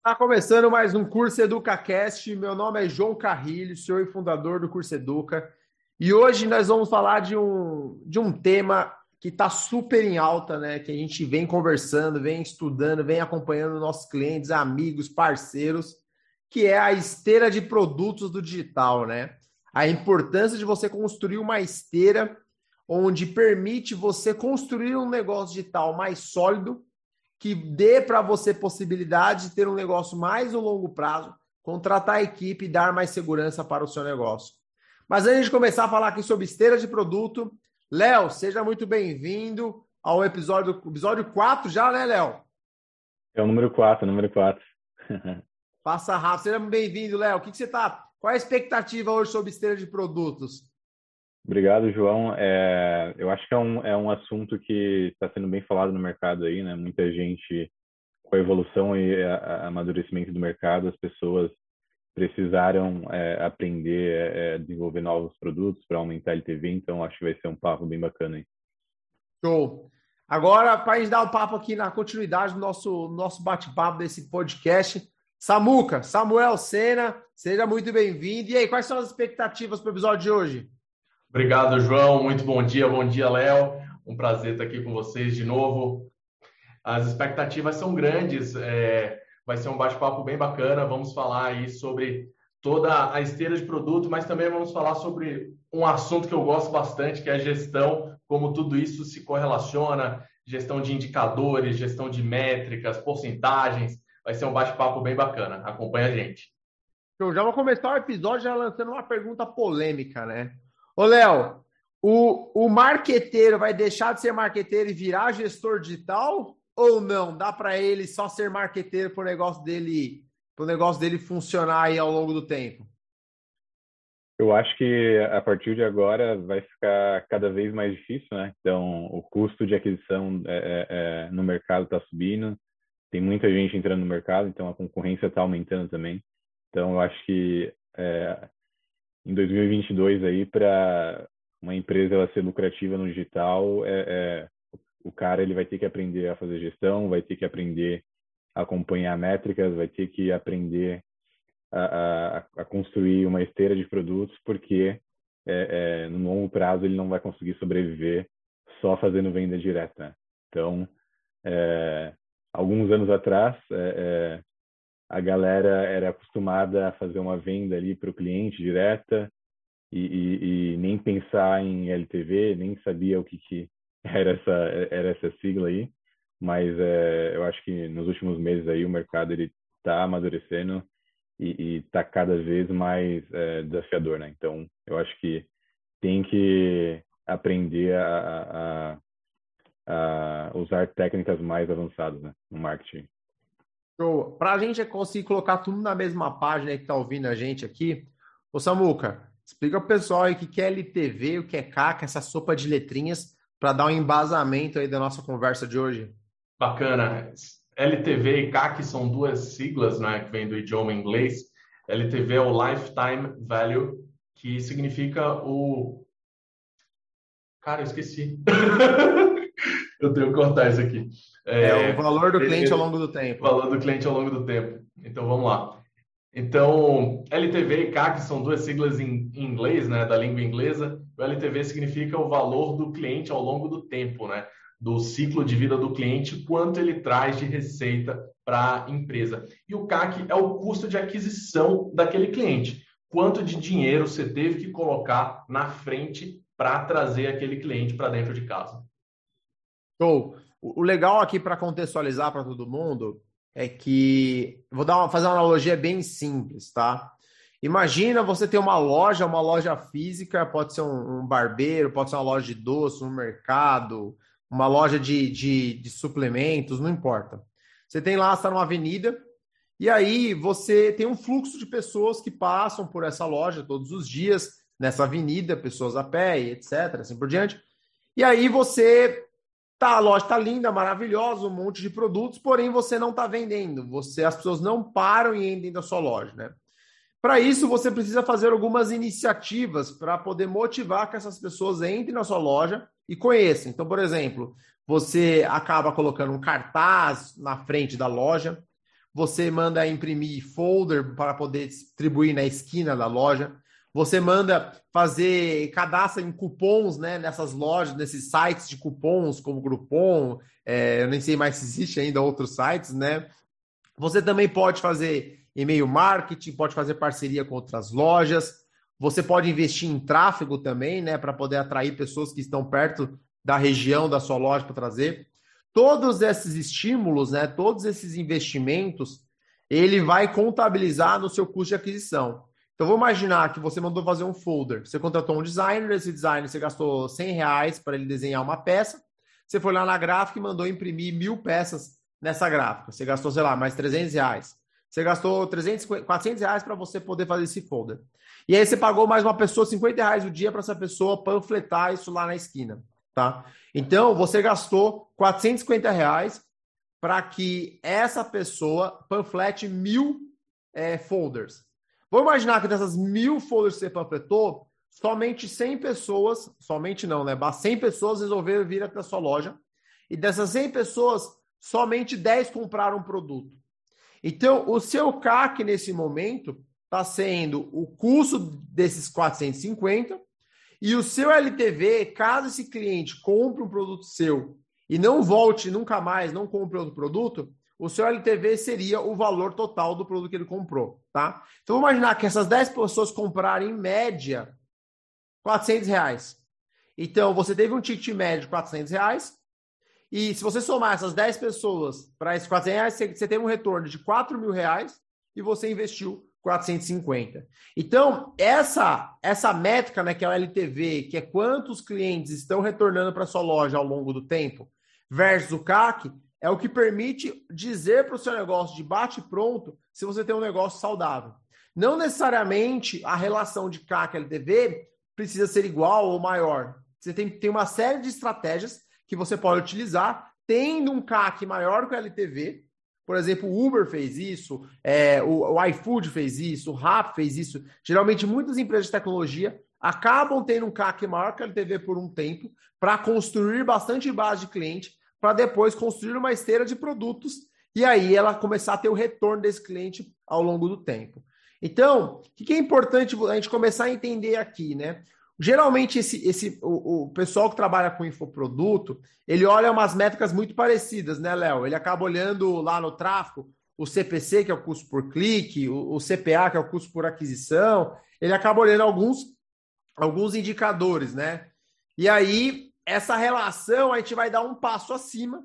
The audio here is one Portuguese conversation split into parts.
Está começando mais um Curso EducaCast. Meu nome é João Carrilho, senhor e fundador do Curso Educa. E hoje nós vamos falar de um, de um tema que está super em alta, né? Que a gente vem conversando, vem estudando, vem acompanhando nossos clientes, amigos, parceiros, que é a esteira de produtos do digital, né? A importância de você construir uma esteira onde permite você construir um negócio digital mais sólido que dê para você possibilidade de ter um negócio mais no longo prazo, contratar a equipe e dar mais segurança para o seu negócio. Mas antes de começar a falar aqui sobre esteira de produto, Léo, seja muito bem-vindo ao episódio, episódio 4 já, né, Léo? É o número 4, número 4. Passa rápido. Seja bem-vindo, Léo. O que, que você tá? Qual é a expectativa hoje sobre esteira de produtos? Obrigado, João. É, eu acho que é um, é um assunto que está sendo bem falado no mercado aí, né? Muita gente, com a evolução e a, amadurecimento do mercado, as pessoas precisaram é, aprender a é, é, desenvolver novos produtos para aumentar a LTV, então acho que vai ser um papo bem bacana aí. Show! Agora, para a gente dar um papo aqui na continuidade do nosso, nosso bate-papo desse podcast, Samuca, Samuel Sena, seja muito bem-vindo. E aí, quais são as expectativas para o episódio de hoje? Obrigado, João. Muito bom dia, bom dia, Léo. Um prazer estar aqui com vocês de novo. As expectativas são grandes, é, vai ser um bate-papo bem bacana. Vamos falar aí sobre toda a esteira de produto, mas também vamos falar sobre um assunto que eu gosto bastante, que é a gestão, como tudo isso se correlaciona, gestão de indicadores, gestão de métricas, porcentagens. Vai ser um bate-papo bem bacana. Acompanha a gente. Eu já vou começar o episódio já lançando uma pergunta polêmica, né? Ô, Léo, o, o marqueteiro vai deixar de ser marqueteiro e virar gestor digital ou não? Dá para ele só ser marqueteiro para o negócio dele, negócio dele funcionar aí ao longo do tempo? Eu acho que a partir de agora vai ficar cada vez mais difícil, né? Então, o custo de aquisição é, é, é no mercado está subindo, tem muita gente entrando no mercado, então a concorrência está aumentando também. Então, eu acho que é, em 2022 aí para uma empresa ela ser lucrativa no digital é, é, o cara ele vai ter que aprender a fazer gestão vai ter que aprender a acompanhar métricas vai ter que aprender a, a, a construir uma esteira de produtos porque é, é, no longo prazo ele não vai conseguir sobreviver só fazendo venda direta. Então é, alguns anos atrás é, é, a galera era acostumada a fazer uma venda ali para o cliente direta e, e, e, nem pensar em LTV, nem sabia o que, que era essa era essa sigla aí, mas é, eu acho que nos últimos meses aí o mercado ele está amadurecendo e está cada vez mais é, desafiador, né? Então eu acho que tem que aprender a, a, a usar técnicas mais avançadas né, no marketing. Para a gente conseguir colocar tudo na mesma página que está ouvindo a gente aqui, ô Samuca, explica para o pessoal aí o que é LTV, o que é CAC, essa sopa de letrinhas, para dar um embasamento aí da nossa conversa de hoje. Bacana. LTV e CAC são duas siglas né, que vêm do idioma inglês. LTV é o Lifetime Value, que significa o. Cara, eu esqueci. eu tenho que cortar isso aqui. É, é o valor do cliente ao longo do tempo. Valor do cliente ao longo do tempo. Então vamos lá. Então, LTV e CAC são duas siglas em, inglês, né, da língua inglesa. O LTV significa o valor do cliente ao longo do tempo, né, do ciclo de vida do cliente, quanto ele traz de receita para a empresa. E o CAC é o custo de aquisição daquele cliente. Quanto de dinheiro você teve que colocar na frente para trazer aquele cliente para dentro de casa. Show. O legal aqui para contextualizar para todo mundo é que vou dar uma, fazer uma analogia bem simples, tá? Imagina você ter uma loja, uma loja física, pode ser um, um barbeiro, pode ser uma loja de doce, um mercado, uma loja de, de, de suplementos, não importa. Você tem lá, está numa avenida, e aí você tem um fluxo de pessoas que passam por essa loja todos os dias, nessa avenida, pessoas a pé, etc., assim por diante. E aí você Tá, a loja tá linda, maravilhosa, um monte de produtos, porém você não está vendendo. Você, as pessoas não param e entram da sua loja, né? Para isso, você precisa fazer algumas iniciativas para poder motivar que essas pessoas entrem na sua loja e conheçam. Então, por exemplo, você acaba colocando um cartaz na frente da loja, você manda imprimir folder para poder distribuir na esquina da loja. Você manda fazer cadastro em cupons, né? Nessas lojas, nesses sites de cupons, como Groupon, é, eu nem sei mais se existe ainda outros sites, né? Você também pode fazer e-mail marketing, pode fazer parceria com outras lojas. Você pode investir em tráfego também, né? Para poder atrair pessoas que estão perto da região da sua loja para trazer. Todos esses estímulos, né? Todos esses investimentos, ele vai contabilizar no seu custo de aquisição. Então, vou imaginar que você mandou fazer um folder. Você contratou um designer, esse designer você gastou 100 reais para ele desenhar uma peça. Você foi lá na gráfica e mandou imprimir mil peças nessa gráfica. Você gastou, sei lá, mais 300 reais. Você gastou 300, 400 reais para você poder fazer esse folder. E aí você pagou mais uma pessoa 50 reais o dia para essa pessoa panfletar isso lá na esquina, tá? Então, você gastou 450 reais para que essa pessoa panflete mil é, folders. Vou imaginar que dessas mil folders que você panfletou, somente 100 pessoas, somente não, né? 100 pessoas resolveram vir até a sua loja. E dessas 100 pessoas, somente 10 compraram um produto. Então, o seu CAC nesse momento está sendo o custo desses 450 e o seu LTV, caso esse cliente compre um produto seu e não volte nunca mais, não compre outro produto, o seu LTV seria o valor total do produto que ele comprou, tá? Então, vamos imaginar que essas 10 pessoas compraram em média 400 reais. Então, você teve um ticket médio de 400 reais e se você somar essas 10 pessoas para esses 400 reais, você, você teve um retorno de 4 mil reais e você investiu 450. Então, essa essa métrica, né, que é o LTV, que é quantos clientes estão retornando para sua loja ao longo do tempo, versus o CAC, é o que permite dizer para o seu negócio de bate pronto se você tem um negócio saudável. Não necessariamente a relação de CAC LTV precisa ser igual ou maior. Você tem, tem uma série de estratégias que você pode utilizar, tendo um CAC maior que o LTV. Por exemplo, o Uber fez isso, é, o, o iFood fez isso, o Rap fez isso. Geralmente, muitas empresas de tecnologia acabam tendo um CAC maior que o LTV por um tempo para construir bastante base de cliente para depois construir uma esteira de produtos e aí ela começar a ter o retorno desse cliente ao longo do tempo. Então, o que é importante a gente começar a entender aqui, né? Geralmente, esse, esse, o, o pessoal que trabalha com infoproduto, ele olha umas métricas muito parecidas, né, Léo? Ele acaba olhando lá no tráfego o CPC, que é o custo por clique, o, o CPA, que é o custo por aquisição, ele acaba olhando alguns, alguns indicadores, né? E aí, essa relação a gente vai dar um passo acima,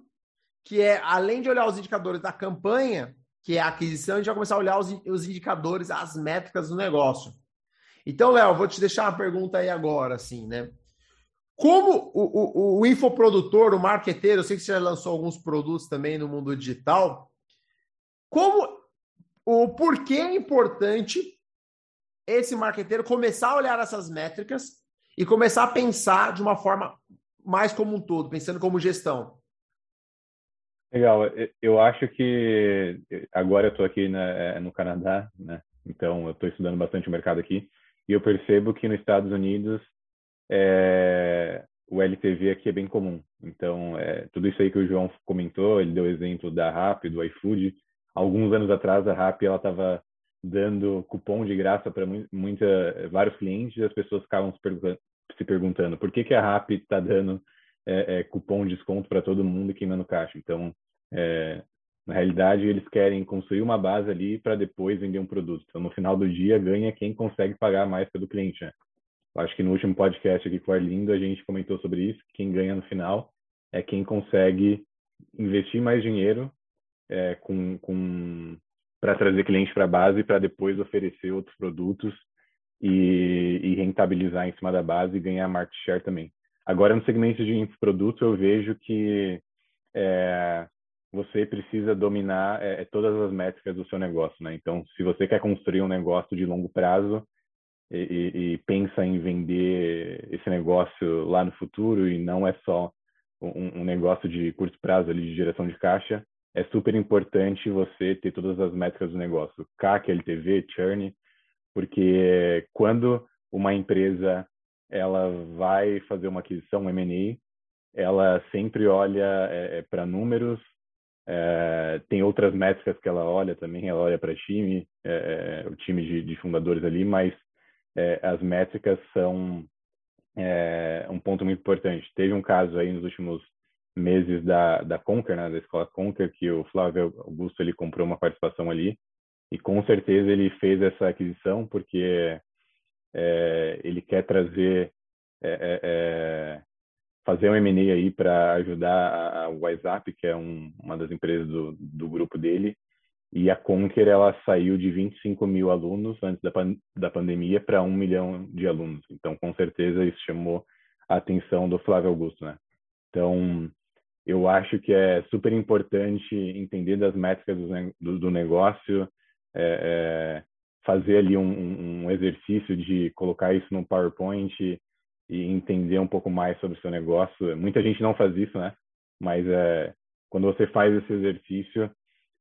que é, além de olhar os indicadores da campanha, que é a aquisição, a gente vai começar a olhar os, os indicadores, as métricas do negócio. Então, Léo, vou te deixar uma pergunta aí agora, assim, né? Como o, o, o infoprodutor, o marqueteiro, eu sei que você já lançou alguns produtos também no mundo digital, como o porquê é importante esse marqueteiro começar a olhar essas métricas e começar a pensar de uma forma mais como um todo, pensando como gestão? Legal. Eu acho que agora eu estou aqui na, no Canadá, né? Então eu estou estudando bastante o mercado aqui e eu percebo que nos Estados Unidos é, o LTV aqui é bem comum. Então é, tudo isso aí que o João comentou, ele deu exemplo da Rappi, do iFood. Alguns anos atrás a ela estava dando cupom de graça para muita vários clientes e as pessoas ficavam se se perguntando por que, que a Rappi está dando é, é, cupom de desconto para todo mundo queimando caixa. Então, é, na realidade, eles querem construir uma base ali para depois vender um produto. Então, no final do dia, ganha quem consegue pagar mais pelo cliente. Né? Acho que no último podcast aqui com o Arlindo, a gente comentou sobre isso. Quem ganha no final é quem consegue investir mais dinheiro é, com, com para trazer cliente para a base para depois oferecer outros produtos e, e, rentabilizar em cima da base e ganhar market share também. Agora, no segmento de infoproduto, eu vejo que é, você precisa dominar é, é, todas as métricas do seu negócio, né? Então, se você quer construir um negócio de longo prazo e, e, e pensa em vender esse negócio lá no futuro e não é só um, um negócio de curto prazo ali de geração de caixa, é super importante você ter todas as métricas do negócio, CAC, LTV, churn, porque quando uma empresa ela vai fazer uma aquisição, um M&A, ela sempre olha é, é para números, é, tem outras métricas que ela olha também, ela olha para time, é, é, o time de, de, fundadores ali, mas é, as métricas são um ponto muito importante. Teve um caso aí nos últimos meses da, da Conquer, né, da escola Conquer, que o Flávio Augusto ele comprou uma participação ali e com certeza ele fez essa aquisição porque é, ele quer trazer fazer um M&A aí para ajudar a WhatsApp, que é um, uma das empresas do, do grupo dele, e a Conquer ela saiu de 25 mil alunos antes da, pan da pandemia para um milhão de alunos. Então, com certeza, isso chamou a atenção do Flávio Augusto, né? Então, eu acho que é super importante entender das métricas do, do negócio, é, é, fazer ali um, um, exercício de colocar isso no PowerPoint e entender um pouco mais sobre o seu negócio. Muita gente não faz isso, né? Mas é, quando você faz esse exercício,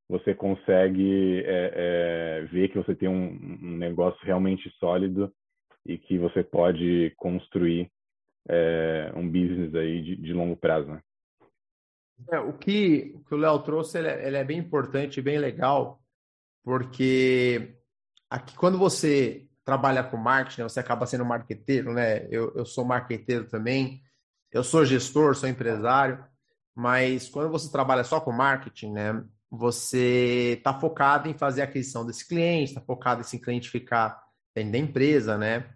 você consegue é, é, ver que você tem um, um, negócio realmente sólido e que você pode construir é, um business aí de, de longo prazo, né? É, o que o, que o Léo trouxe ele é, ele é, bem importante bem legal, porque aqui quando você trabalha com marketing, né, você acaba sendo marqueteiro, né? Eu, eu sou marqueteiro também, eu sou gestor, sou empresário, mas quando você trabalha só com marketing, né? Você está focado em fazer a aquisição desse cliente, está focado em se cliente ficar dentro da empresa, né?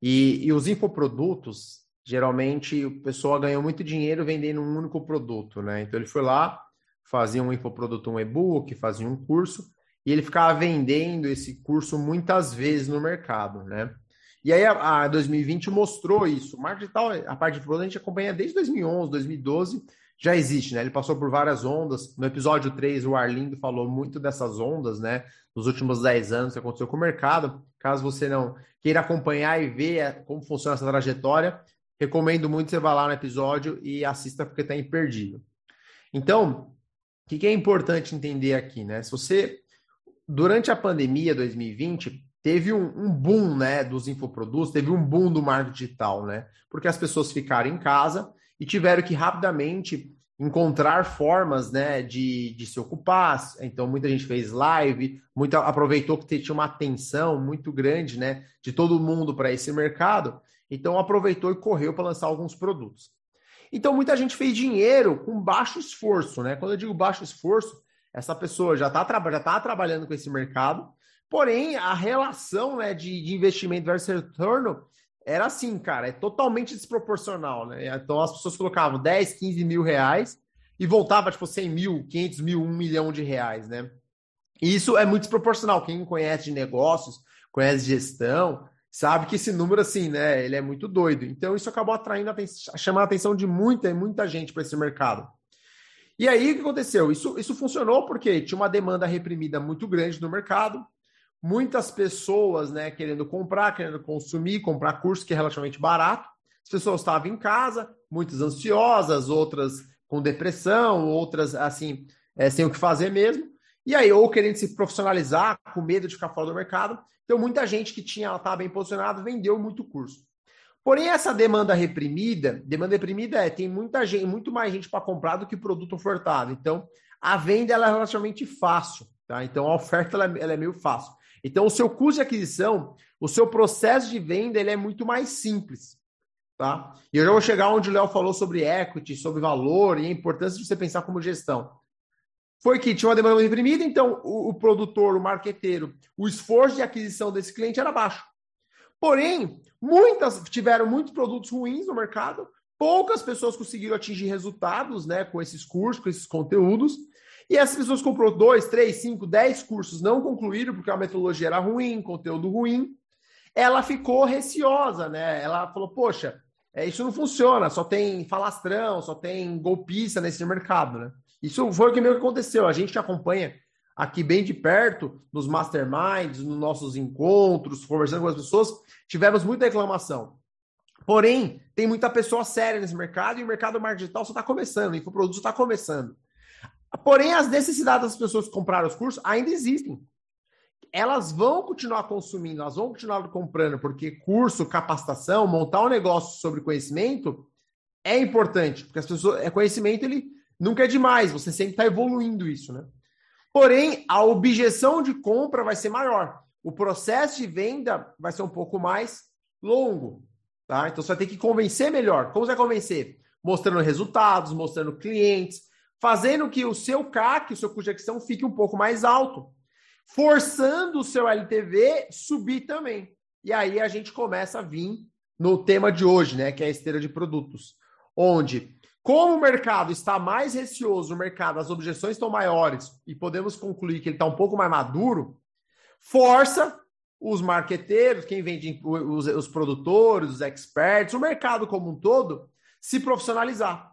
E, e os infoprodutos, geralmente, o pessoal ganhou muito dinheiro vendendo um único produto, né? Então ele foi lá, fazia um infoproduto, um e-book, fazia um curso, e ele ficava vendendo esse curso muitas vezes no mercado, né? E aí a, a 2020 mostrou isso. O marketing a parte de produto, a gente acompanha desde 2011, 2012, já existe, né? Ele passou por várias ondas. No episódio 3, o Arlindo falou muito dessas ondas, né? Nos últimos 10 anos que aconteceu com o mercado. Caso você não queira acompanhar e ver é, como funciona essa trajetória, recomendo muito você vá lá no episódio e assista porque está imperdível. Então, o que, que é importante entender aqui, né? Se você durante a pandemia 2020, teve um, um, boom né, dos infoprodutos, teve um boom do marketing digital, né? Porque as pessoas ficaram em casa e tiveram que rapidamente encontrar formas né, de, de se ocupar. Então, muita gente fez live, muita, aproveitou que tinha uma atenção muito grande né, de todo mundo para esse mercado. Então, aproveitou e correu para lançar alguns produtos. Então, muita gente fez dinheiro com baixo esforço. Né? Quando eu digo baixo esforço, essa pessoa já está já tá trabalhando com esse mercado, porém a relação né, de, de investimento versus retorno era assim, cara, é totalmente desproporcional, né? Então as pessoas colocavam 10, 15 mil reais e voltava, tipo, 100 mil, 500 mil, 1 milhão de reais, né? E isso é muito desproporcional. Quem conhece de negócios, conhece de gestão, sabe que esse número, assim, né, ele é muito doido. Então isso acabou atraindo, chamando a atenção de muita, muita gente para esse mercado. E aí o que aconteceu? Isso, isso funcionou porque tinha uma demanda reprimida muito grande no mercado, muitas pessoas né, querendo comprar, querendo consumir, comprar curso que é relativamente barato. As pessoas estavam em casa, muitas ansiosas, outras com depressão, outras assim, é, sem o que fazer mesmo. E aí, ou querendo se profissionalizar, com medo de ficar fora do mercado. Então, muita gente que tinha estava bem posicionado vendeu muito curso. Porém, essa demanda reprimida, demanda reprimida é tem muita gente, muito mais gente para comprar do que produto ofertado. Então, a venda ela é relativamente fácil, tá? Então, a oferta ela, ela é meio fácil. Então, o seu custo de aquisição, o seu processo de venda, ele é muito mais simples, tá? E eu já vou chegar onde o Léo falou sobre equity, sobre valor e a importância de você pensar como gestão. Foi que tinha uma demanda reprimida, então o, o produtor, o marqueteiro, o esforço de aquisição desse cliente era baixo. Porém, muitas tiveram muitos produtos ruins no mercado, poucas pessoas conseguiram atingir resultados né, com esses cursos, com esses conteúdos. E essas pessoas comprou dois, três, cinco, dez cursos, não concluíram porque a metodologia era ruim, conteúdo ruim. Ela ficou receosa, né? Ela falou: Poxa, é, isso não funciona, só tem falastrão, só tem golpista nesse mercado, né? Isso foi o que meio que aconteceu. A gente acompanha aqui bem de perto, nos masterminds, nos nossos encontros, conversando com as pessoas, tivemos muita reclamação. Porém, tem muita pessoa séria nesse mercado e o mercado digital só está começando, o infoproduto está começando. Porém, as necessidades das pessoas que compraram os cursos ainda existem. Elas vão continuar consumindo, elas vão continuar comprando, porque curso, capacitação, montar um negócio sobre conhecimento é importante, porque as pessoas, é conhecimento ele nunca é demais, você sempre está evoluindo isso, né? Porém, a objeção de compra vai ser maior. O processo de venda vai ser um pouco mais longo. Tá? Então você vai ter que convencer melhor. Como você vai convencer? Mostrando resultados, mostrando clientes, fazendo que o seu CAC, o seu custo de aquisição, fique um pouco mais alto, forçando o seu LTV subir também. E aí a gente começa a vir no tema de hoje, né, que é a esteira de produtos, onde como o mercado está mais receoso, o mercado, as objeções estão maiores e podemos concluir que ele está um pouco mais maduro, força os marqueteiros, quem vende os, os produtores, os experts, o mercado como um todo, se profissionalizar.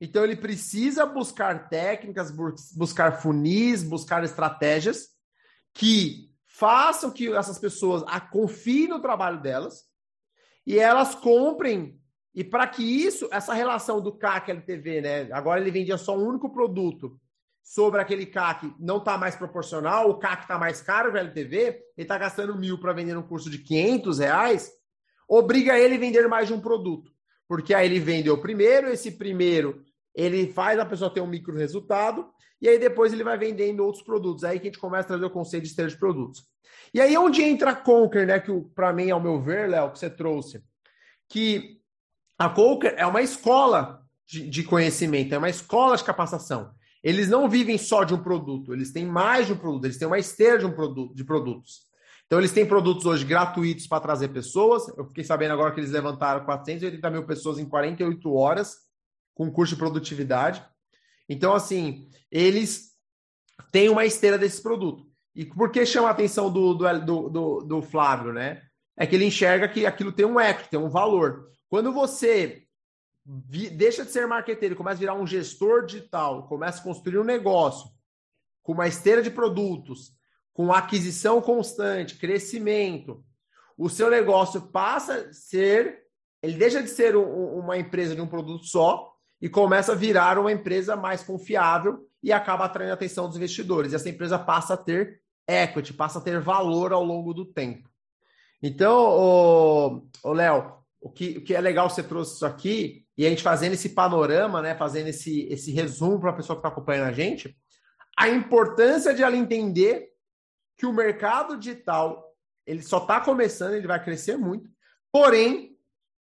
Então ele precisa buscar técnicas, buscar funis, buscar estratégias que façam que essas pessoas confiem no trabalho delas e elas comprem. E para que isso, essa relação do CAC LTV, né? Agora ele vendia só um único produto sobre aquele CAC não está mais proporcional, o CAC está mais caro, o LTV, ele está gastando mil para vender um curso de 500 reais, obriga ele a vender mais de um produto. Porque aí ele vendeu o primeiro, esse primeiro ele faz a pessoa ter um micro resultado, e aí depois ele vai vendendo outros produtos. Aí que a gente começa a trazer o conceito de esteira de produtos. E aí onde entra a Conquer, né? Que para mim, ao meu ver, Léo, que você trouxe, que a Conquer é uma escola de, de conhecimento, é uma escola de capacitação. Eles não vivem só de um produto, eles têm mais de um produto, eles têm uma esteira de um produto, de produtos. Então, eles têm produtos hoje gratuitos para trazer pessoas. Eu fiquei sabendo agora que eles levantaram 480 mil pessoas em 48 horas com curso de produtividade. Então, assim, eles têm uma esteira desse produto. E por que chama a atenção do, do, do, do Flávio, né? É que ele enxerga que aquilo tem um equity, tem um valor. Quando você deixa de ser marqueteiro, começa a virar um gestor digital, começa a construir um negócio com uma esteira de produtos, com aquisição constante, crescimento, o seu negócio passa a ser, ele deixa de ser um, uma empresa de um produto só e começa a virar uma empresa mais confiável e acaba atraindo a atenção dos investidores. E essa empresa passa a ter equity, passa a ter valor ao longo do tempo. Então, Léo, o que, o que é legal você trouxe isso aqui, e a gente fazendo esse panorama, né, fazendo esse, esse resumo para a pessoa que está acompanhando a gente, a importância de ela entender que o mercado digital ele só está começando, ele vai crescer muito, porém,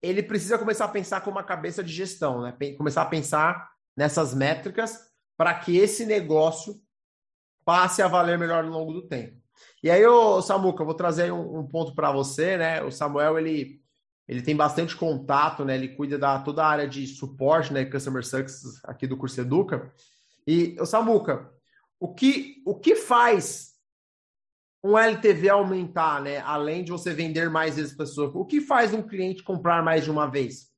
ele precisa começar a pensar com uma cabeça de gestão, né? começar a pensar nessas métricas para que esse negócio passe a valer melhor ao longo do tempo. E aí, ô, Samuca, eu vou trazer um, um ponto para você, né? O Samuel, ele ele tem bastante contato, né? Ele cuida da toda a área de suporte, né? Customer Success aqui do curso Educa. E, o Samuca, o que, o que faz um LTV aumentar, né? Além de você vender mais vezes pessoas, o que faz um cliente comprar mais de uma vez?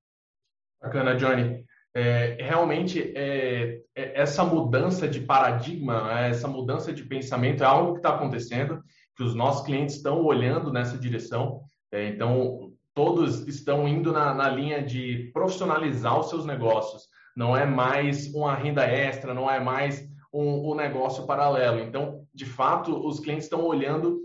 Bacana, Johnny. É, realmente, é, é, essa mudança de paradigma, né? essa mudança de pensamento é algo que está acontecendo, que os nossos clientes estão olhando nessa direção. É, então, todos estão indo na, na linha de profissionalizar os seus negócios. Não é mais uma renda extra, não é mais um, um negócio paralelo. Então, de fato, os clientes estão olhando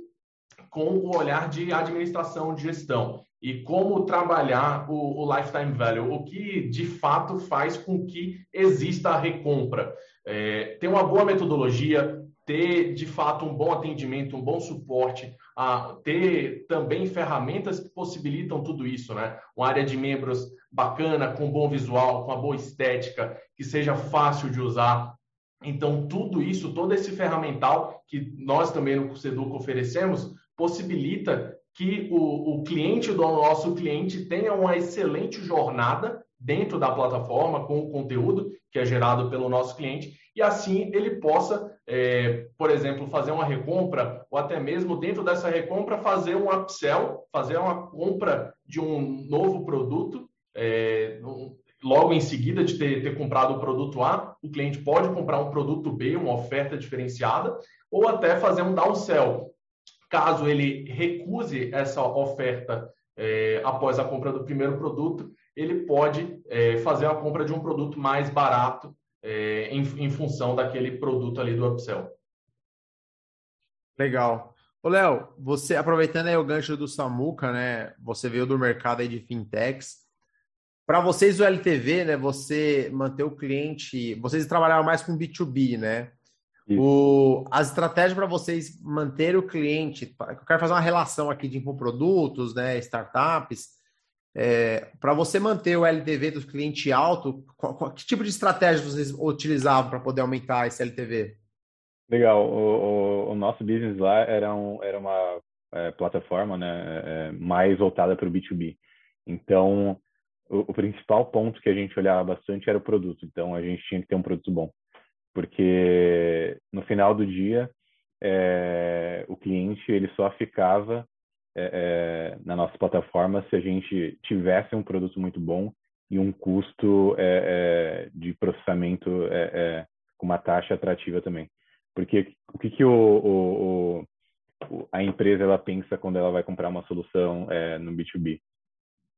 com o olhar de administração, de gestão e como trabalhar o, o, lifetime value, o que de fato faz com que exista a recompra. É, ter uma boa metodologia, ter de fato um bom atendimento, um bom suporte, a ter também ferramentas que possibilitam tudo isso, né? Uma área de membros bacana, com bom visual, com uma boa estética, que seja fácil de usar. Então, tudo isso, todo esse ferramental que nós também no Curseduco oferecemos, possibilita que o, o cliente do nosso cliente tenha uma excelente jornada dentro da plataforma com o conteúdo que é gerado pelo nosso cliente e assim ele possa, é, por exemplo, fazer uma recompra ou até mesmo dentro dessa recompra fazer um upsell, fazer uma compra de um novo produto. É, logo em seguida de ter, ter comprado o produto A, o cliente pode comprar um produto B, uma oferta diferenciada, ou até fazer um downsell. Caso ele recuse essa oferta é, após a compra do primeiro produto, ele pode é, fazer a compra de um produto mais barato é, em, em, função daquele produto ali do upsell. Legal. Ô, Léo, você aproveitando aí o gancho do Samuca, né? Você veio do mercado aí de fintechs. Para vocês o LTV, né? Você manter o cliente, vocês trabalhavam mais com B2B, né? O, as estratégias para vocês manter o cliente, eu quero fazer uma relação aqui de infoprodutos, né, startups, é, para você manter o LTV do cliente alto, qual, qual, que tipo de estratégia vocês utilizavam para poder aumentar esse LTV? Legal, o, o, o nosso business lá era, um, era uma é, plataforma né, é, mais voltada para o B2B. Então, o, o principal ponto que a gente olhava bastante era o produto. Então, a gente tinha que ter um produto bom porque no final do dia é, o cliente ele só ficava é, é, na nossa plataforma se a gente tivesse um produto muito bom e um custo é, é, de processamento com uma taxa atrativa também. Porque o que, que o, o, o, a empresa ela pensa quando ela vai comprar uma solução no B2B?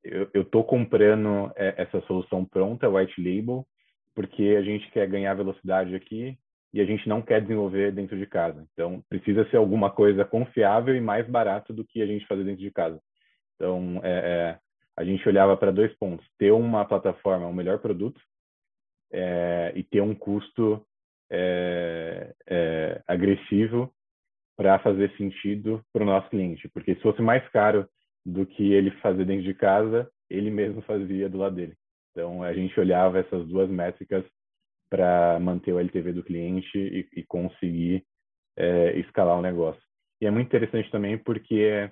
Eu estou comprando essa solução pronta, white label, porque a gente quer ganhar velocidade aqui e a gente não quer desenvolver dentro de casa. Então, precisa ser alguma coisa confiável e mais barato do que a gente fazer dentro de casa. Então, é, é, a gente olhava para dois pontos: ter uma plataforma, um melhor produto, é, e ter um custo é, é, agressivo para fazer sentido para o nosso cliente. Porque se fosse mais caro do que ele fazer dentro de casa, ele mesmo fazia do lado dele. Então, a gente olhava essas duas métricas para manter o LTV do cliente e, e conseguir é, escalar o negócio. E é muito interessante também porque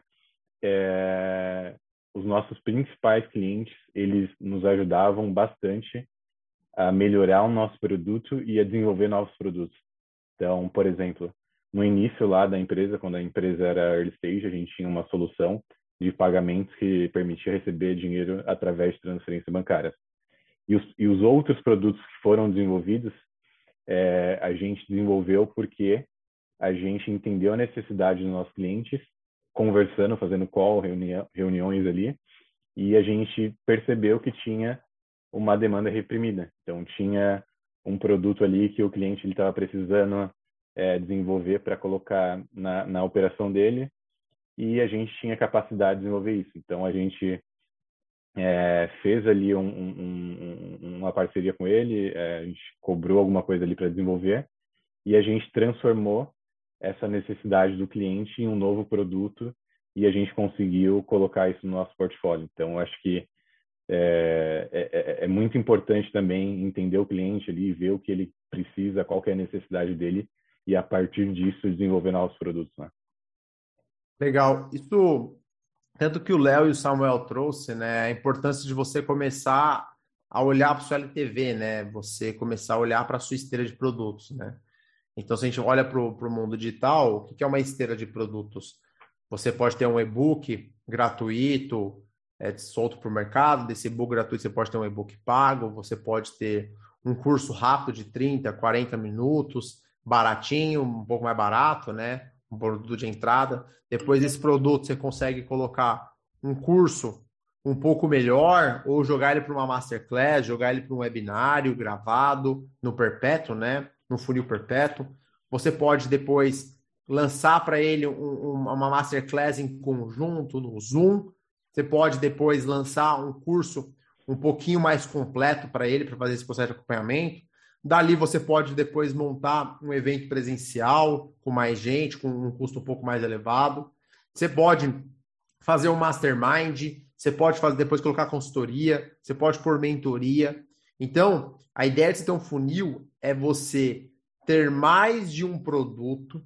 é, os nossos principais clientes, eles nos ajudavam bastante a melhorar o nosso produto e a desenvolver novos produtos. Então, por exemplo, no início lá da empresa, quando a empresa era early stage, a gente tinha uma solução de pagamentos que permitia receber dinheiro através de transferência bancária. E os, e os outros produtos que foram desenvolvidos, é, a gente desenvolveu porque a gente entendeu a necessidade dos nossos clientes, conversando, fazendo call, reunião, reuniões ali, e a gente percebeu que tinha uma demanda reprimida. Então, tinha um produto ali que o cliente estava precisando é, desenvolver para colocar na, na operação dele, e a gente tinha capacidade de desenvolver isso. Então, a gente é, fez ali um, um, uma parceria com ele, é, a gente cobrou alguma coisa ali para desenvolver e a gente transformou essa necessidade do cliente em um novo produto e a gente conseguiu colocar isso no nosso portfólio. Então, acho que é, é, é, é, muito importante também entender o cliente ali, ver o que ele precisa, qual é a necessidade dele e a partir disso desenvolver novos produtos. Né? Legal. Isso tanto que o Léo e o Samuel trouxe, né, a importância de você começar a olhar para seu LTV, né, você começar a olhar para a sua esteira de produtos, né. Então, se a gente olha para o mundo digital, o que é uma esteira de produtos? Você pode ter um e-book gratuito, é, solto para o mercado, desse e-book gratuito você pode ter um e-book pago, você pode ter um curso rápido de 30, 40 minutos, baratinho, um pouco mais barato, né? Um produto de entrada. Depois desse produto você consegue colocar um curso um pouco melhor ou jogar ele para uma masterclass, jogar ele para um webinário gravado no perpétuo, né? No funil perpétuo. Você pode depois lançar para ele um, uma masterclass em conjunto no Zoom. Você pode depois lançar um curso um pouquinho mais completo para ele para fazer esse processo de acompanhamento. Dali você pode depois montar um evento presencial com mais gente, com um custo um pouco mais elevado. Você pode fazer um mastermind, você pode fazer depois colocar consultoria, você pode pôr mentoria. Então, a ideia de você ter um funil é você ter mais de um produto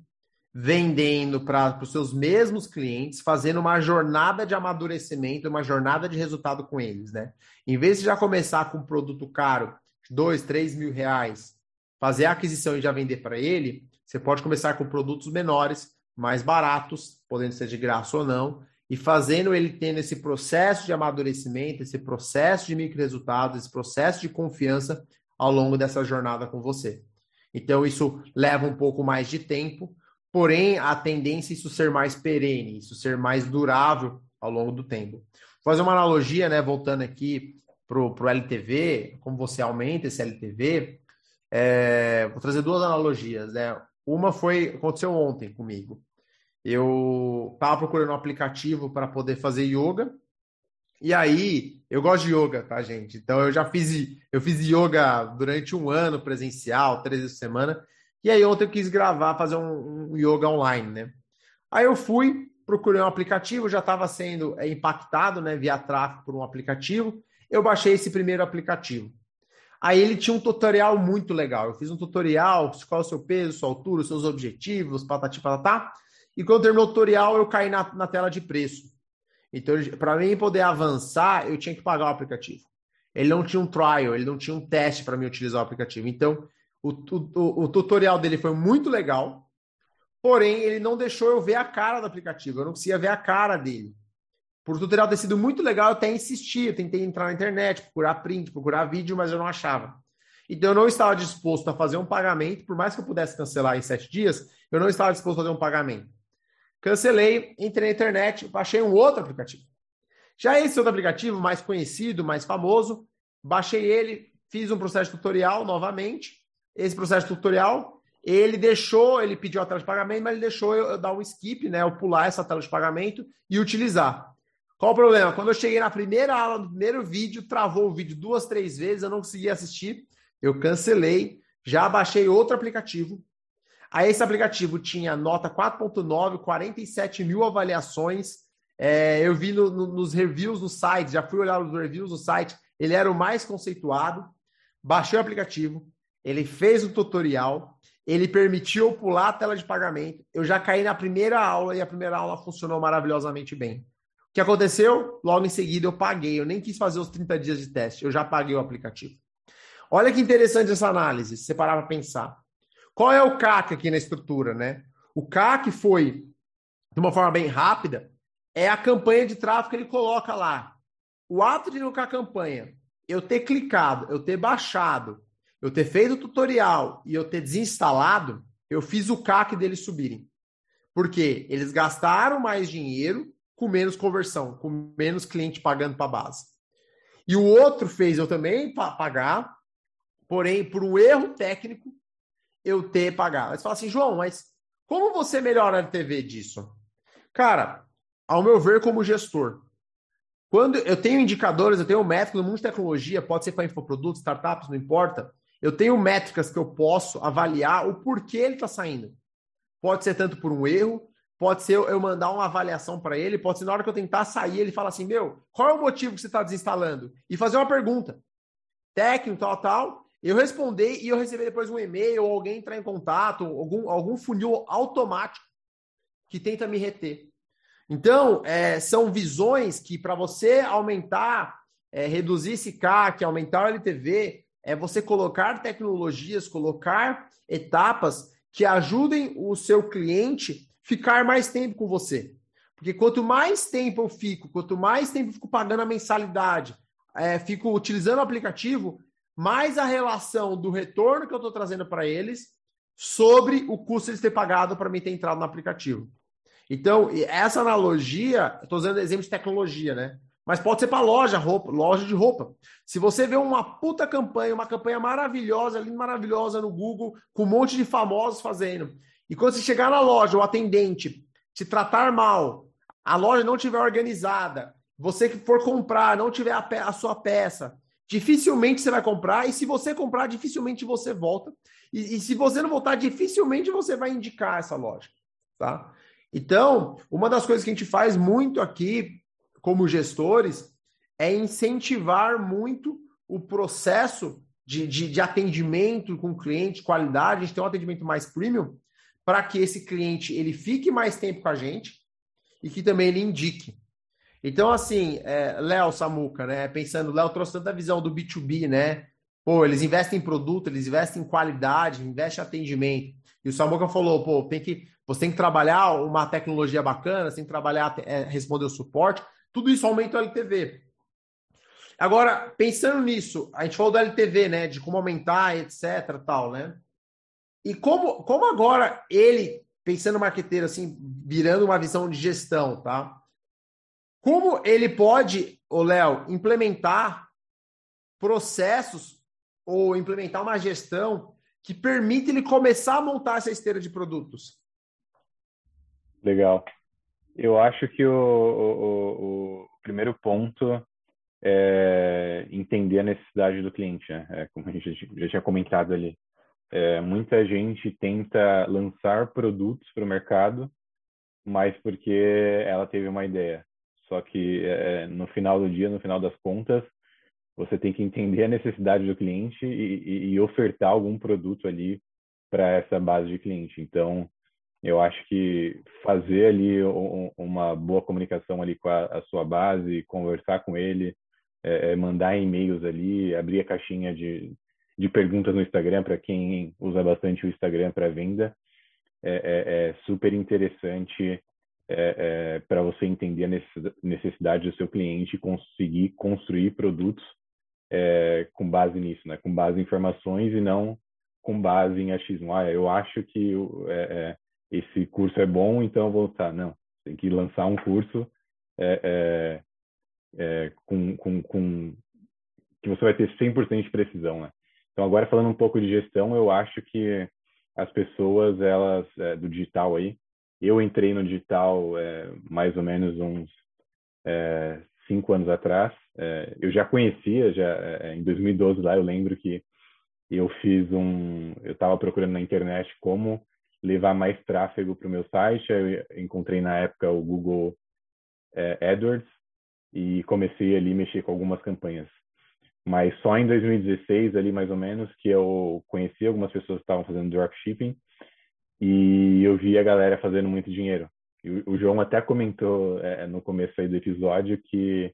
vendendo para os seus mesmos clientes, fazendo uma jornada de amadurecimento, uma jornada de resultado com eles, né? Em vez de já começar com um produto caro dois, três mil reais, fazer a aquisição e já vender para ele, você pode começar com produtos menores, mais baratos, podendo ser de graça ou não, e fazendo ele tendo esse processo de amadurecimento, esse processo de micro resultados, esse processo de confiança ao longo dessa jornada com você. Então, isso leva um pouco mais de tempo, porém, a tendência é isso ser mais perene, isso ser mais durável ao longo do tempo. Vou fazer uma analogia, né, voltando aqui para o LTV, como você aumenta esse LTV, é, vou trazer duas analogias. Né? Uma foi, aconteceu ontem comigo. Eu estava procurando um aplicativo para poder fazer yoga. E aí, eu gosto de yoga, tá, gente? Então, eu já fiz, eu fiz yoga durante um ano presencial, três vezes por semana. E aí ontem eu quis gravar, fazer um, um yoga online, né? Aí eu fui, procurei um aplicativo, já estava sendo é, impactado, né, via tráfego por um aplicativo. Eu baixei esse primeiro aplicativo. Aí ele tinha um tutorial muito legal. Eu fiz um tutorial, qual é o seu peso, sua altura, seus objetivos, patati patatá. E quando terminou o tutorial, eu caí na, na tela de preço. Então, para mim poder avançar, eu tinha que pagar o aplicativo. Ele não tinha um trial, ele não tinha um teste para mim utilizar o aplicativo. Então, o, o, o, tutorial dele foi muito legal, porém, ele não deixou eu ver a cara do aplicativo. Eu não conseguia ver a cara dele. Por tutorial ter sido muito legal, eu até insisti, eu tentei entrar na internet, procurar print, procurar vídeo, mas eu não achava. Então, eu não estava disposto a fazer um pagamento, por mais que eu pudesse cancelar em sete dias, eu não estava disposto a fazer um pagamento. Cancelei, entrei na internet, baixei um outro aplicativo. Já esse outro aplicativo, mais conhecido, mais famoso, baixei ele, fiz um processo tutorial novamente. Esse processo tutorial, ele deixou, ele pediu a tela de pagamento, mas ele deixou eu, eu dar um skip, né? Eu pular essa tela de pagamento e utilizar. Qual o problema? Quando eu cheguei na primeira aula, no primeiro vídeo, travou o vídeo duas, três vezes, eu não consegui assistir. Eu cancelei, já baixei outro aplicativo, Aí esse aplicativo tinha nota 4.9, 47 mil avaliações. É, eu vi no, no, nos reviews no site, já fui olhar os reviews no site, ele era o mais conceituado. Baixei o aplicativo, ele fez o tutorial, ele permitiu pular a tela de pagamento. Eu já caí na primeira aula e a primeira aula funcionou maravilhosamente bem. Que aconteceu? Logo em seguida eu paguei. Eu nem quis fazer os 30 dias de teste, eu já paguei o aplicativo. Olha que interessante essa análise, se você parar para pensar. Qual é o CAC aqui na estrutura, né? O CAC foi, de uma forma bem rápida, é a campanha de tráfego que ele coloca lá. O ato de colocar a campanha, eu ter clicado, eu ter baixado, eu ter feito o tutorial e eu ter desinstalado, eu fiz o CAC deles subirem. Porque eles gastaram mais dinheiro com menos conversão, com menos cliente pagando para a base. E o outro fez eu também pagar, porém, por um erro técnico, eu ter pagado. Aí você fala assim, João, mas como você melhora a LTV disso? Cara, ao meu ver, como gestor, quando eu tenho indicadores, eu tenho métricas no mundo de tecnologia, pode ser para infoprodutos, startups, não importa. Eu tenho métricas que eu posso avaliar o porquê ele está saindo. Pode ser tanto por um erro, pode ser eu mandar uma avaliação para ele, pode ser na hora que eu tentar sair, ele fala assim: Meu, qual é o motivo que você está desinstalando? E fazer uma pergunta. Técnico, tal, tal. Eu responder e eu receber depois um e-mail ou alguém entrar em contato, algum, algum funil automático que tenta me reter. Então, é, são visões que para você aumentar, é, reduzir esse CAC, aumentar o LTV, é você colocar tecnologias, colocar etapas que ajudem o seu cliente ficar mais tempo com você. Porque quanto mais tempo eu fico, quanto mais tempo eu fico pagando a mensalidade, é, fico utilizando o aplicativo, mais a relação do retorno que eu estou trazendo para eles sobre o custo eles ter pagado para mim ter entrado no aplicativo. Então, essa analogia, estou usando exemplo de tecnologia, né? Mas pode ser para loja, roupa, loja de roupa. Se você vê uma puta campanha, uma campanha maravilhosa, linda, maravilhosa no Google, com um monte de famosos fazendo, e quando você chegar na loja, o atendente te tratar mal, a loja não tiver organizada, você que for comprar, não tiver a, a sua peça, dificilmente você vai comprar, e se você comprar, dificilmente você volta. E, e, se você não voltar, dificilmente você vai indicar essa loja, tá? Então, uma das coisas que a gente faz muito aqui, como gestores, é incentivar muito o processo de, de, de atendimento com o cliente, qualidade, a gente tem um atendimento mais premium, para que esse cliente ele fique mais tempo com a gente e que também ele indique. Então, assim, é, Léo Samuca, né? Pensando, Léo trouxe tanta visão do B2B, né? Pô, eles investem em produto, eles investem em qualidade, investem em atendimento. E o Samuca falou, pô, tem que, você tem que trabalhar uma tecnologia bacana, você tem que trabalhar, é, responder o suporte. Tudo isso aumenta o LTV. Agora, pensando nisso, a gente falou do LTV, né? De como aumentar, etc, tal, né? E como, como agora ele, pensando marqueteiro, assim, virando uma visão de gestão, tá? Como ele pode, o Léo, implementar processos ou implementar uma gestão que permite ele começar a montar essa esteira de produtos? Legal. Eu acho que o, o, o primeiro ponto é entender a necessidade do cliente, né? É, como a gente já tinha comentado ali. É, muita gente tenta lançar produtos para o mercado, mas porque ela teve uma ideia. Só que é, no final do dia, no final das contas, você tem que entender a necessidade do cliente e, e, e ofertar algum produto ali para essa base de cliente. Então, eu acho que fazer ali uma boa comunicação ali com a, a sua base, conversar com ele, é, é mandar e-mails ali, abrir a caixinha de, de perguntas no Instagram para quem usa bastante o Instagram para venda, é, é, é, super interessante é, é, para você entender a necessidade do seu cliente e conseguir construir produtos com base nisso, né? com base em informações e não com base em achismo. Ah, eu acho que esse curso é bom, então eu vou estar. Não, tem que lançar um curso é, é, é, com, com, com, que você vai ter 100% de precisão, né? Então, agora falando um pouco de gestão, eu acho que as pessoas, elas, é, do digital aí, eu entrei no digital é, mais ou menos uns é, cinco anos atrás. eu já conhecia, já em 2012 lá, eu lembro que eu fiz um, eu estava procurando na internet como levar mais tráfego para o meu site. Eu encontrei na época o Google é, AdWords e comecei ali a mexer com algumas campanhas. Mas só em 2016, ali mais ou menos, que eu conheci algumas pessoas que estavam fazendo dropshipping e eu vi a galera fazendo muito dinheiro. E o João até comentou é, no começo aí do episódio que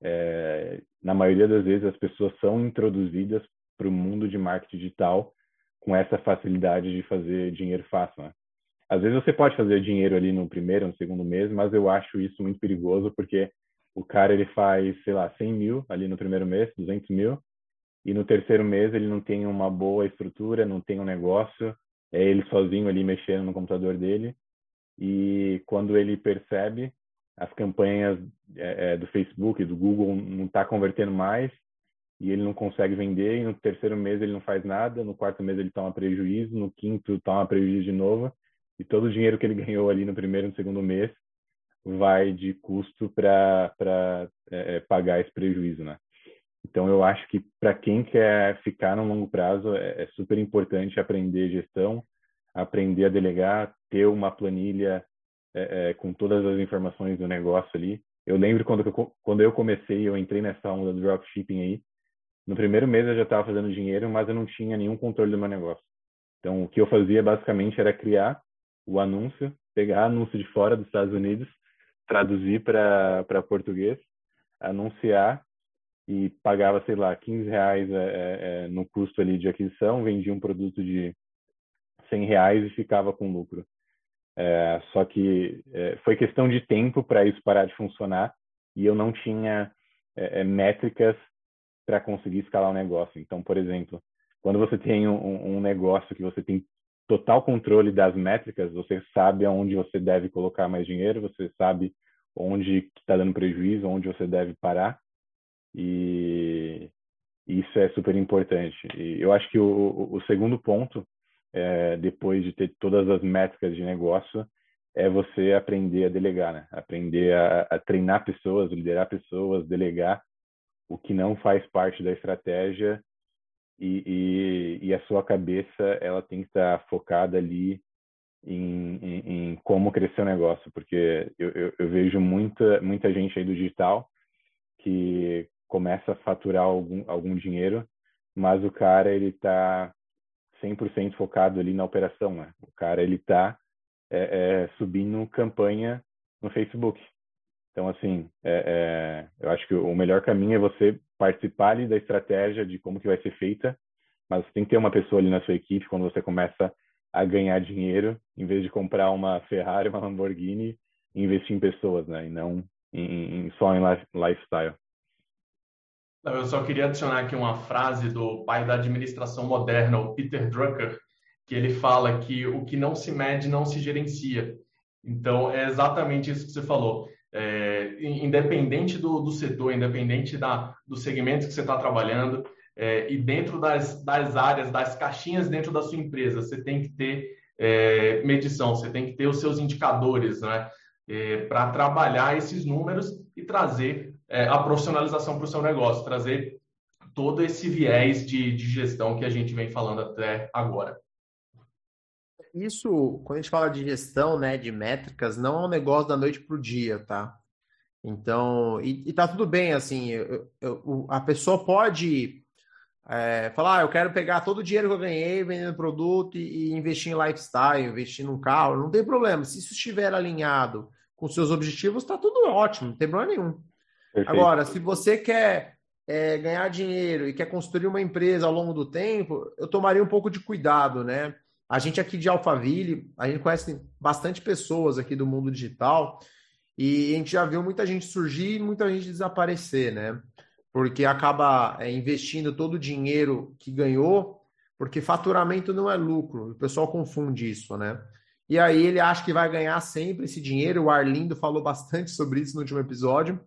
é, na maioria das vezes as pessoas são introduzidas para o mundo de marketing digital com essa facilidade de fazer dinheiro fácil, né? Às vezes você pode fazer dinheiro ali no primeiro, no segundo mês, mas eu acho isso muito perigoso porque o cara ele faz, sei lá, 100 mil ali no primeiro mês, 200 mil, e no terceiro mês ele não tem uma boa estrutura, não tem um negócio, é ele sozinho ali mexendo no computador dele, e quando ele percebe as campanhas é, é do Facebook, do Google não está convertendo mais, e ele não consegue vender, e no terceiro mês ele não faz nada, no quarto mês ele toma prejuízo, no quinto toma prejuízo de novo, e todo o dinheiro que ele ganhou ali no primeiro e no segundo mês vai de custo para é, é, pagar esse prejuízo, né? Então eu acho que para quem quer ficar no longo prazo é, é super importante aprender gestão, aprender a delegar, ter uma planilha é, é, com todas as informações do negócio ali. Eu lembro quando eu, quando eu comecei, eu entrei nessa onda do dropshipping aí, no primeiro mês eu já estava fazendo dinheiro, mas eu não tinha nenhum controle do meu negócio. Então, o que eu fazia basicamente era criar o anúncio, pegar anúncio de fora dos Estados Unidos, traduzir para português, anunciar e pagava, sei lá, 15 reais é, é, é, no custo ali de aquisição, vendia um produto de 100 reais e ficava com lucro. É, só que é, foi questão de tempo para isso parar de funcionar e eu não tinha é, métricas para conseguir escalar o negócio. Então, por exemplo, quando você tem um, um, negócio que você tem total controle das métricas, você sabe aonde você deve colocar mais dinheiro, você sabe onde está dando prejuízo, onde você deve parar. E isso é super importante. E eu acho que o, o segundo ponto, é, depois de ter todas as métricas de negócio, é você aprender a delegar, né? Aprender a, a treinar pessoas, liderar pessoas, delegar o que não faz parte da estratégia e, e, e a sua cabeça ela tem que estar focada ali em, em, em como crescer o negócio, porque eu, eu, eu, vejo muita, muita gente aí do digital que começa a faturar algum, algum dinheiro, mas o cara ele está 100% focado ali na operação, né? O cara ele está é, é, subindo campanha no Facebook, então, assim, é, é, eu acho que o melhor caminho é você participar ali da estratégia de como que vai ser feita, mas tem que ter uma pessoa ali na sua equipe quando você começa a ganhar dinheiro, em vez de comprar uma Ferrari, uma Lamborghini, investir em pessoas, né? E não em, em só em lifestyle. Eu só queria adicionar aqui uma frase do pai da administração moderna, o Peter Drucker, que ele fala que o que não se mede não se gerencia. Então, é exatamente isso que você falou é, independente do, do, setor, independente da, do segmento que você está trabalhando, é, e dentro das, das áreas, das caixinhas dentro da sua empresa, você tem que ter é, medição, você tem que ter os seus indicadores né, é, para trabalhar esses números e trazer é, a profissionalização para o seu negócio, trazer todo esse viés de, de gestão que a gente vem falando até agora. Isso, quando a gente fala de gestão, né, de métricas, não é um negócio da noite para o dia, tá? Então, e, e tá tudo bem, assim, eu, eu, a pessoa pode é, falar, ah, eu quero pegar todo o dinheiro que eu ganhei vendendo produto e, e, investir em lifestyle, investir num carro, não tem problema. Se isso estiver alinhado com seus objetivos, tá tudo ótimo, não tem problema nenhum. Perfeito. Agora, se você quer é, ganhar dinheiro e quer construir uma empresa ao longo do tempo, eu tomaria um pouco de cuidado, né? A gente aqui de Alphaville, a gente conhece bastante pessoas aqui do mundo digital e a gente já viu muita gente surgir e muita gente desaparecer, né? Porque acaba é, investindo todo o dinheiro que ganhou, porque faturamento não é lucro. O pessoal confunde isso, né? E aí ele acha que vai ganhar sempre esse dinheiro. O Arlindo falou bastante sobre isso no último episódio.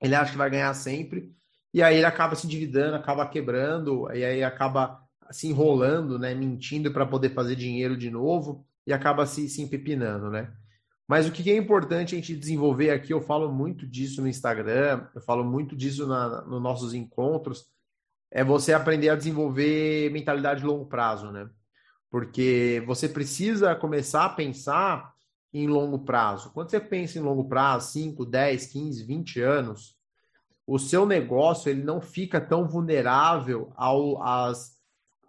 Ele acha que vai ganhar sempre. E aí ele acaba se endividando, acaba quebrando, e aí acaba se enrolando, né? Mentindo para poder fazer dinheiro de novo e acaba se, se empepinando, né? Mas o que é importante a gente desenvolver aqui, eu falo muito disso no Instagram, eu falo muito disso na, nos nossos encontros, é você aprender a desenvolver mentalidade de longo prazo, né? Porque você precisa começar a pensar em longo prazo. Quando você pensa em longo prazo, 5, 10, 15, 20 anos, o seu negócio ele não fica tão vulnerável ao, às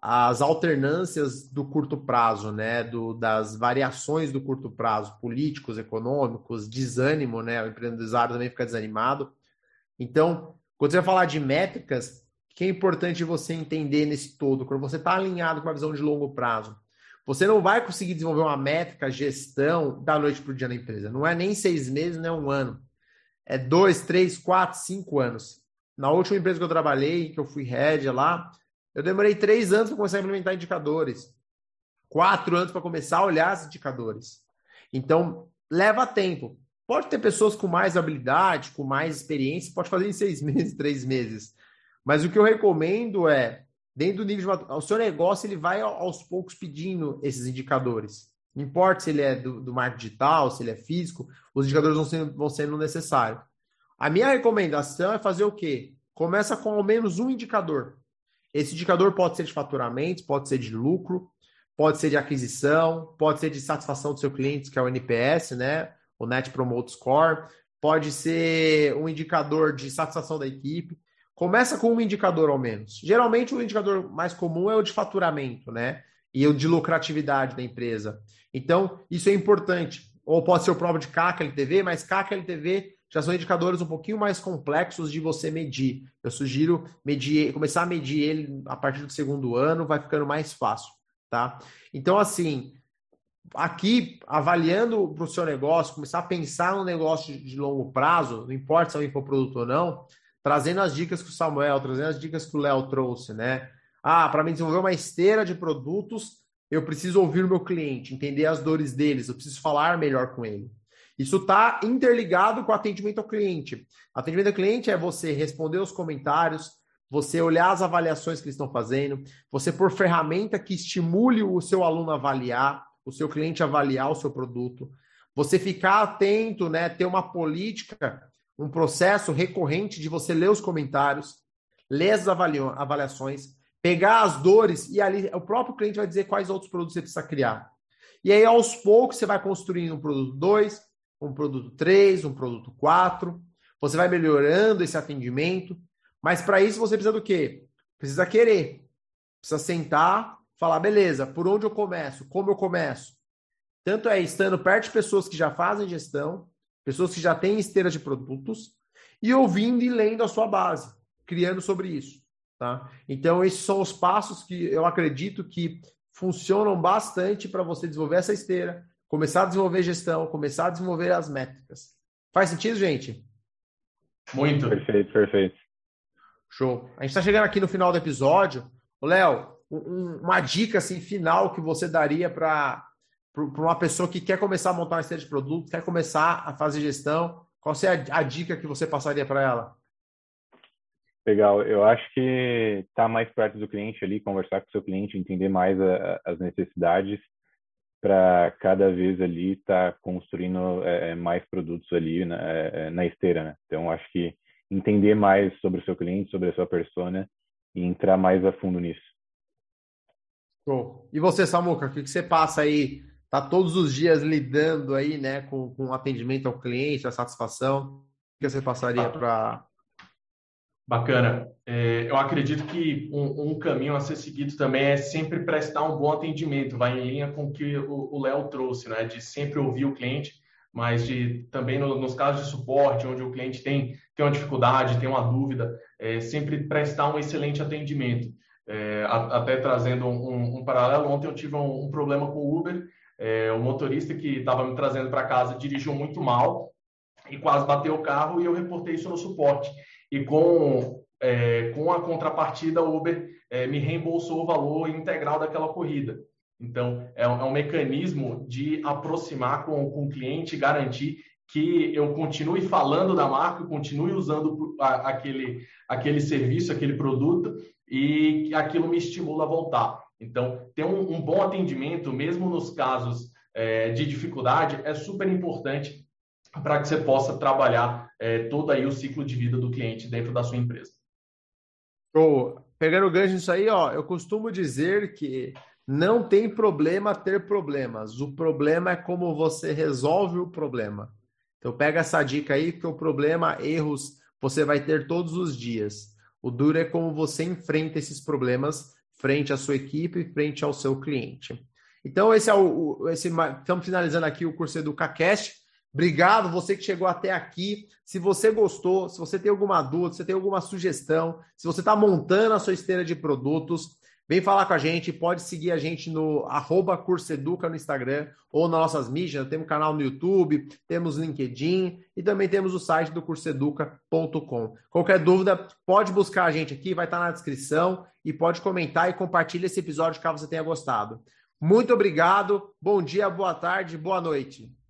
as alternâncias do curto prazo, né, do, das variações do curto prazo, políticos, econômicos, desânimo, né, o empresário também fica desanimado. Então, quando você vai falar de métricas, que é importante você entender nesse todo, quando você está alinhado com uma visão de longo prazo, você não vai conseguir desenvolver uma métrica, gestão da noite para o dia na empresa. Não é nem seis meses, não é um ano. É dois, três, quatro, cinco anos. Na última empresa que eu trabalhei, que eu fui head lá, eu demorei três anos para começar a implementar indicadores. Quatro anos para começar a olhar os indicadores. Então, leva tempo. Pode ter pessoas com mais habilidade, com mais experiência, pode fazer em seis meses, três meses. Mas o que eu recomendo é, dentro do nível de o seu negócio, ele vai aos poucos pedindo esses indicadores. Não importa se ele é do, do marketing digital, se ele é físico, os indicadores vão sendo, vão sendo necessários. A minha recomendação é fazer o quê? Começa com ao menos um indicador. Esse indicador pode ser de faturamento, pode ser de lucro, pode ser de aquisição, pode ser de satisfação do seu cliente, que é o NPS, né? O Net Promote Score, pode ser um indicador de satisfação da equipe. Começa com um indicador ao menos. Geralmente o indicador mais comum é o de faturamento, né? E o de lucratividade da empresa. Então, isso é importante. Ou pode ser o próprio de CAC LTV, mas CAC LTV já são indicadores um pouquinho mais complexos de você medir. Eu sugiro medir, começar a medir ele a partir do segundo ano, vai ficando mais fácil, tá? Então, assim, aqui, avaliando para o seu negócio, começar a pensar no negócio de longo prazo, não importa se é um infoproduto ou não, trazendo as dicas que o Samuel, trazendo as dicas que o Léo trouxe, né? Ah, para me desenvolver uma esteira de produtos, eu preciso ouvir o meu cliente, entender as dores deles, eu preciso falar melhor com ele. Isso está interligado com atendimento ao cliente. Atendimento ao cliente é você responder os comentários, você olhar as avaliações que eles estão fazendo, você pôr ferramenta que estimule o seu aluno a avaliar, o seu cliente a avaliar o seu produto, você ficar atento, né, ter uma política, um processo recorrente de você ler os comentários, ler as avaliações, pegar as dores e ali o próprio cliente vai dizer quais outros produtos você precisa criar. E aí, aos poucos, você vai construindo um produto 2, um produto 3, um produto 4. Você vai melhorando esse atendimento. Mas para isso você precisa do quê? Precisa querer. Precisa sentar, falar, beleza, por onde eu começo? Como eu começo? Tanto é estando perto de pessoas que já fazem gestão, pessoas que já têm esteira de produtos, e ouvindo e lendo a sua base, criando sobre isso. Tá? Então, esses são os passos que eu acredito que funcionam bastante para você desenvolver essa esteira, começar a desenvolver gestão, começar a desenvolver as métricas. Faz sentido, gente? Muito. Perfeito, perfeito. Show. A gente está chegando aqui no final do episódio. Léo, um, uma dica assim final que você daria para uma pessoa que quer começar a montar uma esteira de produto, quer começar a fazer gestão, qual seria a, a dica que você passaria para ela? Legal, eu acho que estar tá mais perto do cliente ali, conversar com o seu cliente, entender mais a, as necessidades para cada vez ali estar tá construindo é, é, mais produtos ali na, é, é, na esteira, né? Então, acho que entender mais sobre o seu cliente, sobre a sua persona e entrar mais a fundo nisso. Show. E você, Samuca, o que, que você passa aí? Tá todos os dias lidando aí, né, com, com atendimento ao cliente, a satisfação. O que você passaria para Bacana. É, eu acredito que um, um, caminho a ser seguido também é sempre prestar um bom atendimento, vai em linha com o que o Léo trouxe, né? De sempre ouvir o cliente, mas de também no, nos casos de suporte, onde o cliente tem, tem uma dificuldade, tem uma dúvida, é, sempre prestar um excelente atendimento. É, até trazendo um, um, paralelo, ontem eu tive um, um problema com o Uber, é, o motorista que estava me trazendo para casa dirigiu muito mal e quase bateu o carro e eu reportei isso no suporte e com, é, com a contrapartida, o Uber é, me reembolsou o valor integral daquela corrida. Então, é um, é um mecanismo de aproximar com, com o cliente, garantir que eu continue falando da marca, continue usando a, aquele, aquele serviço, aquele produto e que aquilo me estimula a voltar. Então, ter um, um bom atendimento, mesmo nos casos é, de dificuldade, é super importante para que você possa trabalhar é, todo aí o ciclo de vida do cliente dentro da sua empresa. Show. Pegando o gancho nisso aí, ó, eu costumo dizer que não tem problema ter problemas. O problema é como você resolve o problema. Então pega essa dica aí, que o problema, erros, você vai ter todos os dias. O duro é como você enfrenta esses problemas frente à sua equipe, frente ao seu cliente. Então esse é o, esse, estamos finalizando aqui o curso EducaCast. Obrigado, você que chegou até aqui. Se você gostou, se você tem alguma dúvida, se você tem alguma sugestão, se você está montando a sua esteira de produtos, vem falar com a gente. Pode seguir a gente no arroba Curseduca no Instagram ou nas nossas mídias. Temos canal no YouTube, temos LinkedIn e também temos o site do curseduca.com. Qualquer dúvida, pode buscar a gente aqui, vai estar na descrição e pode comentar e compartilhar esse episódio caso você tenha gostado. Muito obrigado, bom dia, boa tarde, boa noite.